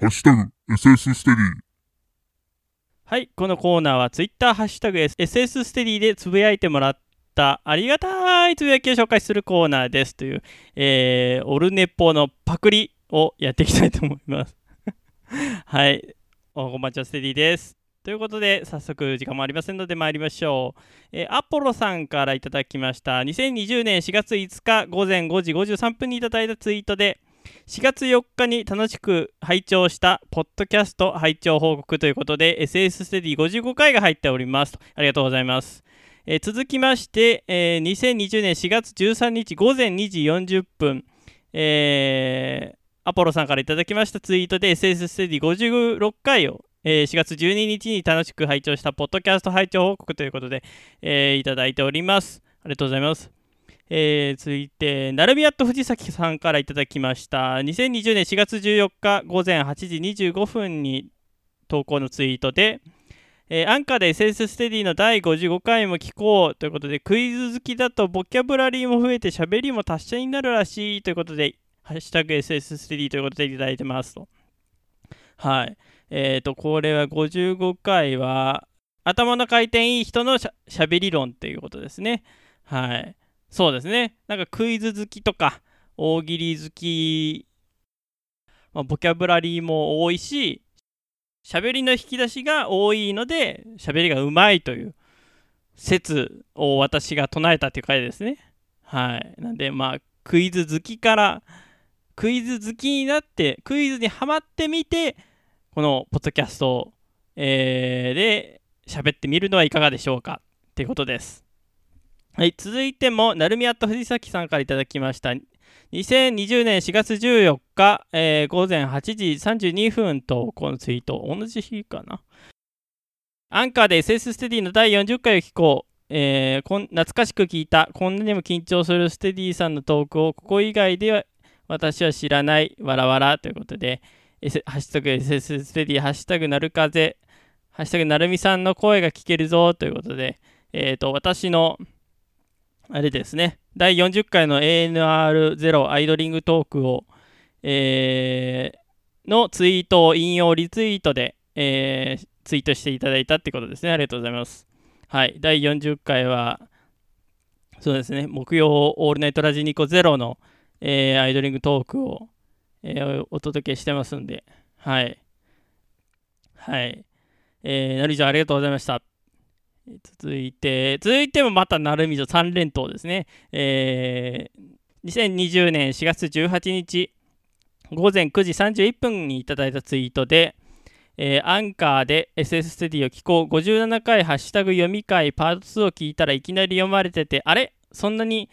ハッシュタグ SS ステディはい、このコーナーは Twitter ハッシュタグ SS ステディでつぶやいてもらったありがたいつぶやきを紹介するコーナーですという、えー、オルネポのパクリをやっていきたいと思います。はい、おこまちはステディです。ということで、早速時間もありませんので参りましょう。えーアポロさんからいただきました。2020年4月5日午前5時53分にいただいたツイートで、4月4日に楽しく拝聴したポッドキャスト拝聴報告ということで SS ステディ55回が入っておりますありがとうございます、えー続きまして、えー2020年4月13日午前2時40分、えーアポロさんからいただきましたツイートで SS ステディ56回をえー4月12日に楽しく拝聴したポッドキャスト拝聴報告ということで、えーいただいております。ありがとうございます。えー続いて、なるみやっと藤崎さんからいただきました。2020年4月14日午前8時25分に投稿のツイートで、えーアンカーで SS ステディの第55回も聞こうということで、クイズ好きだとボキャブラリーも増えて喋りも達者になるらしいということで、ハッシュタグ SS ステディということでいただいてますと。はい。えっ、と、これは55回は、頭の回転いい人のしゃべり論っていうことですね。はい。そうですね。なんかクイズ好きとか大喜利好き、まあ、ボキャブラリーも多いし喋りの引き出しが多いので喋りがうまいという説を私が唱えたという回ですね。はい。なんでまあクイズ好きからクイズ好きになってクイズにはまってみてこのポッドキャスト、えーで喋ってみるのはいかがでしょうかっていうことです。はい、続いても、なるみやっと藤崎さんからいただきました。2020年4月14日、えー午前8時32分と、このツイート、同じ日かな？アンカーで SS ステディの第40回を聞こう。えー懐かしく聞いた、こんなにも緊張するステディさんのトークを、ここ以外では私は知らない、わらわらということで、S、ハッシュタグ SS ステディ、ハッシュタグなるかぜ、ハッシュタグなるみさんの声が聞けるぞということで、えー、と私のあれですね、第40回の ANR0 アイドリングトークを、えーのツイートを引用リツイートで、えーツイートしていただいたってことですね。ありがとうございます。はい、第40回は、そうですね、木曜オールナイトラジニコゼロの、えーアイドリングトークを、えーお届けしてますんで、はい。はい。えー、なるじゃありがとうございました。続いて、続いてもまたなるみぞ3連投ですね。えー、2020年4月18日午前9時31分にいただいたツイートで、えーアンカーで SS ステディを聞こう57回ハッシュタグ読み会パート2を聞いたらいきなり読まれてて、あれ？そんなに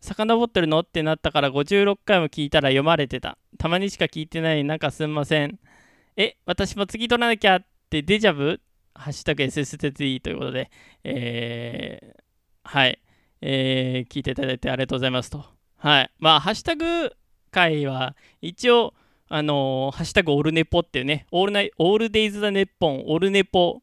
遡ってるの？ってなったから56回も聞いたら読まれてた。たまにしか聞いてない、なんかすんません。え、私も次取らなきゃってデジャブ？ハッシュタグ SSTD ということで、えーはい、えー聞いていただいてありがとうございますと。はい。まあ、ハッシュタグ会は、一応、あのーハッシュタグオルネポっていうね、オールナイオールデイズ・ザ・ネッポン、オルネポ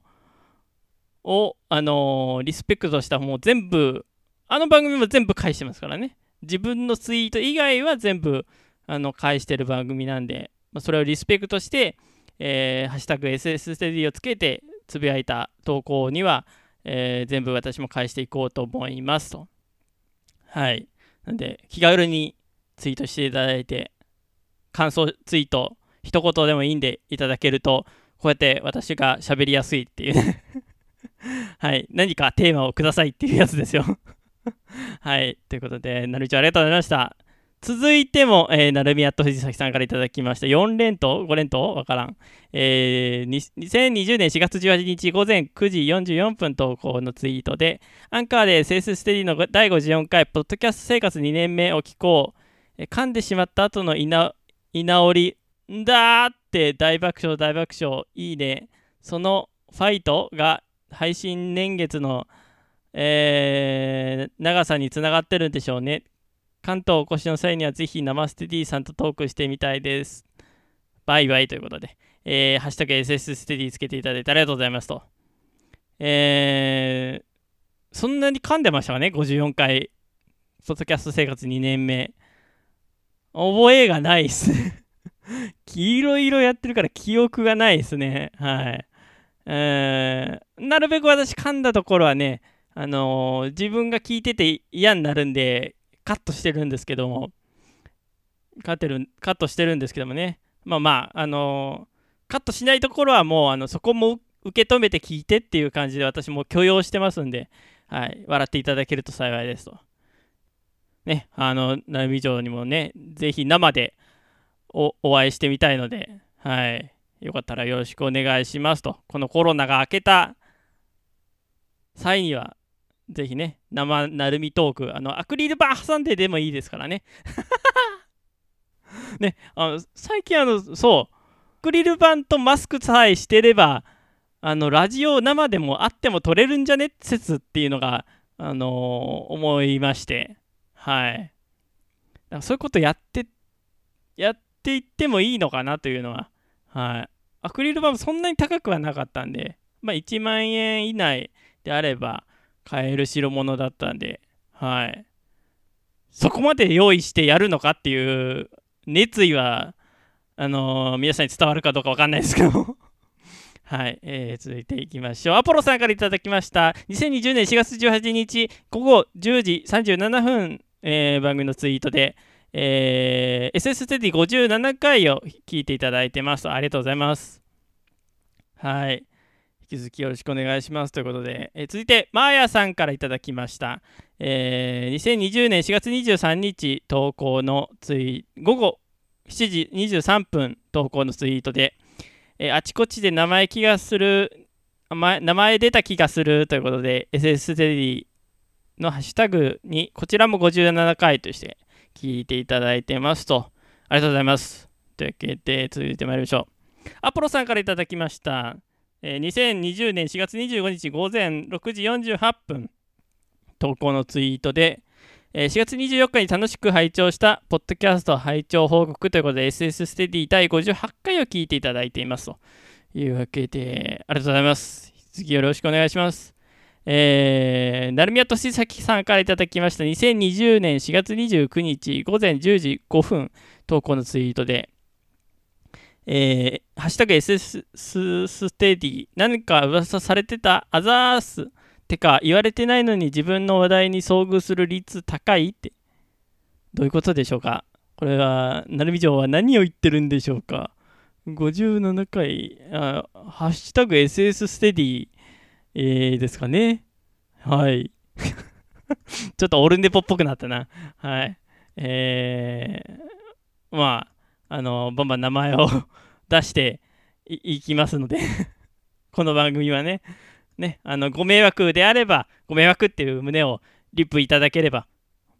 を、あのーリスペクトしたもう全部、あの番組も全部返してますからね。自分のツイート以外は全部、あの、返してる番組なんで、まあ、それをリスペクトして、えーハッシュタグ SS ステディをつけてつぶやいた投稿には、えー全部私も返していこうと思いますと。はい。なんで、気軽にツイートしていただいて、感想ツイート、一言でもいいんでいただけると、こうやって私が喋りやすいっていう はい。何かテーマをくださいっていうやつですよ はい。ということで、なるちゃんありがとうございました。続いても、えー、なるみやと藤崎さんからいただきました。4連投 ?5 連投？わからん。えー2020年4月18日午前9時44分投稿のツイートで、アンカーでセースステディの第54回、ポッドキャスト生活2年目を聞こう。え噛んでしまった後の居な居直り、んだーって大爆笑、大爆笑、いいね。そのファイトが配信年月の、えー長さにつながってるんでしょうね。関東お越しの際にはぜひ生ステディさんとトークしてみたいです。バイバイということで、えーハッシュタグ SS ステディつけていただいてありがとうございますと。えーそんなに噛んでましたかね ?54 回、ポッドキャスト生活2年目。覚えがないっすね。黄色い色やってるから記憶がないですね。はい。えー、なるべく私噛んだところはね、あのー、自分が聞いてて嫌になるんで、カットしてるんですけども、カッるカットしてるんですけどもね、まあまあ、あのー、カットしないところはもう、あのそこも受け止めて聞いてっていう感じで私も許容してますんで、はい、笑っていただけると幸いですと。ね、あの、ナビ城にもね、ぜひ生でお会いしてみたいので、はい、よかったらよろしくお願いしますと。このコロナが明けた際には、ぜひね、生なるみトーク、あの、アクリル板挟んででもいいですからね。ね、あの最近あの、そう、アクリル板とマスクさえしてれば、あの、ラジオ生でもあっても撮れるんじゃね?説っていうのが、あのー、思いまして、はい。だからそういうことやって、やっていってもいいのかなというのは、はい。アクリル板もそんなに高くはなかったんで、まあ、1万円以内であれば買える代物だったんで、はい。そこまで用意してやるのかっていう熱意は、あのー、皆さんに伝わるかどうかわかんないですけど はい、えー、続いていきましょう。アポロさんからいただきました。2020年4月18日午後10時37分、えー、番組のツイートで、えー、SS テディ57回を聞いていただいてます。ありがとうございます。はい。き続きよろしくお願いしますということで、えー、続いて、マーヤさんからいただきました。えー、2020年4月23日投稿のツイ午後7時23分投稿のツイートで、えー、あちこちで名前気がする、名前出た気がするということで、SS テディのハッシュタグに、こちらも57回として、聞いていただいてますと。ありがとうございます。というわけで、続いてまいりましょう。アポロさんからいただきました。えー、2020年4月25日午前6時48分、投稿のツイートで、えー、4月24日に楽しく拝聴した、ポッドキャスト拝聴報告ということで、SS ステディ第58回を聞いていただいていますというわけで、ありがとうございます。次よろしくお願いします。えー、成宮俊崎さんからいただきました2020年4月29日午前10時5分投稿のツイートで、えー、ハッシュタグ SS ステディ何か噂されてたアザースてか言われてないのに自分の話題に遭遇する率高いってどういうことでしょうか？これは成美城は何を言ってるんでしょうか？57回あハッシュタグ SS ステディえー、ですかね？はい。ちょっとオルネポっぽくなったな。はい。えー、まあ、あの、バンバン名前を 出していきますので この番組はね、ね、あの、ご迷惑であれば、ご迷惑っていう旨をリップいただければ、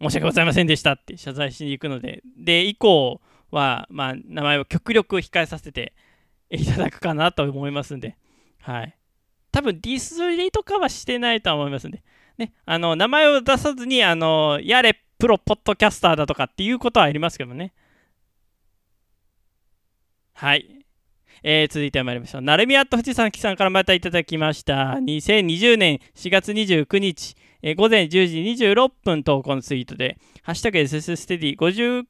申し訳ございませんでしたって謝罪しに行くので、で、以降は、まあ、名前を極力控えさせていただくかなと思いますんで、はい。多分ディスりとかはしてないとは思いますんで、ね、あの名前を出さずにあのやれプロポッドキャスターだとかっていうことはありますけどね。はい。えー、続いてまいりましょう。なるみアット藤ささんからまたいただきました。2020年4月29日、えー、午前10時26分投稿のツイートで、ハッシュタグ SS ステディ50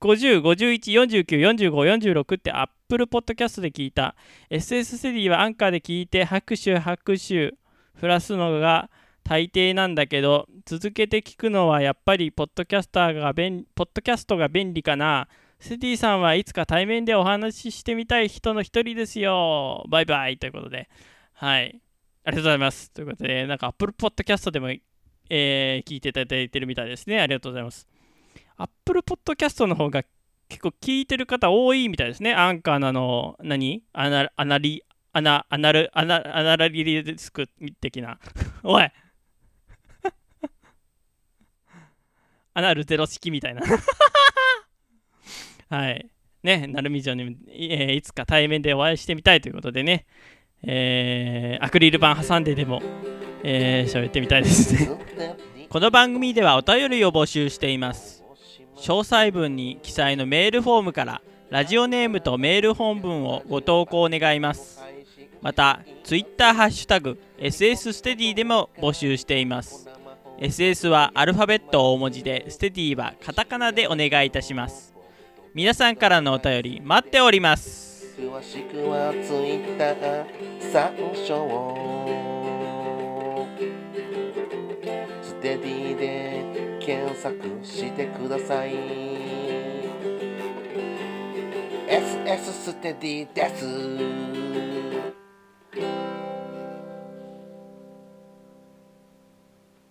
50、51、49、45、46ってアップルポッドキャストで聞いた。SS3 はアンカーで聞いて拍手拍手振らすのが大抵なんだけど、続けて聞くのはやっぱりポッドキャスターが便ポッドキャストが便利かな。セティさんはいつか対面でお話ししてみたい人の一人ですよ。バイバイということで。はい。ありがとうございます。ということで、なんか Apple Podcast でも、えー、聞いていただいてるみたいですね。ありがとうございます。Apple Podcast の方が結構聞いてる方多いみたいですね。アンカーのあの、何？アナアナリ、アナ、アナル、アナ、アナラリティクス的な。おい アナルゼロ式みたいなはい。ね、なるみ城に、えー、いつか対面でお会いしてみたいということでね、えー、アクリル板挟んででも、えー、喋ってみたいですね。この番組ではお便りを募集しています。詳細文に記載のメールフォームからラジオネームとメール本文をご投稿願います。また Twitter ハッシュタグ SS ステディでも募集しています。SS はアルファベット大文字でステディはカタカナでお願いいたします皆さんからのお便り待っております。詳しくはツイッター参照。ステディで検索してください。SS ステディです。